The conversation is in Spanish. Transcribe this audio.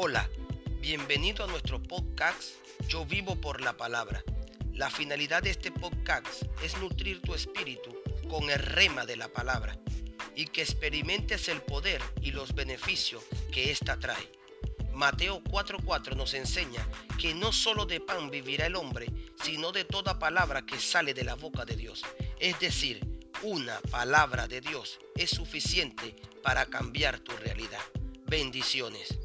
Hola, bienvenido a nuestro podcast Yo vivo por la palabra. La finalidad de este podcast es nutrir tu espíritu con el rema de la palabra y que experimentes el poder y los beneficios que ésta trae. Mateo 4:4 nos enseña que no solo de pan vivirá el hombre, sino de toda palabra que sale de la boca de Dios. Es decir, una palabra de Dios es suficiente para cambiar tu realidad. Bendiciones.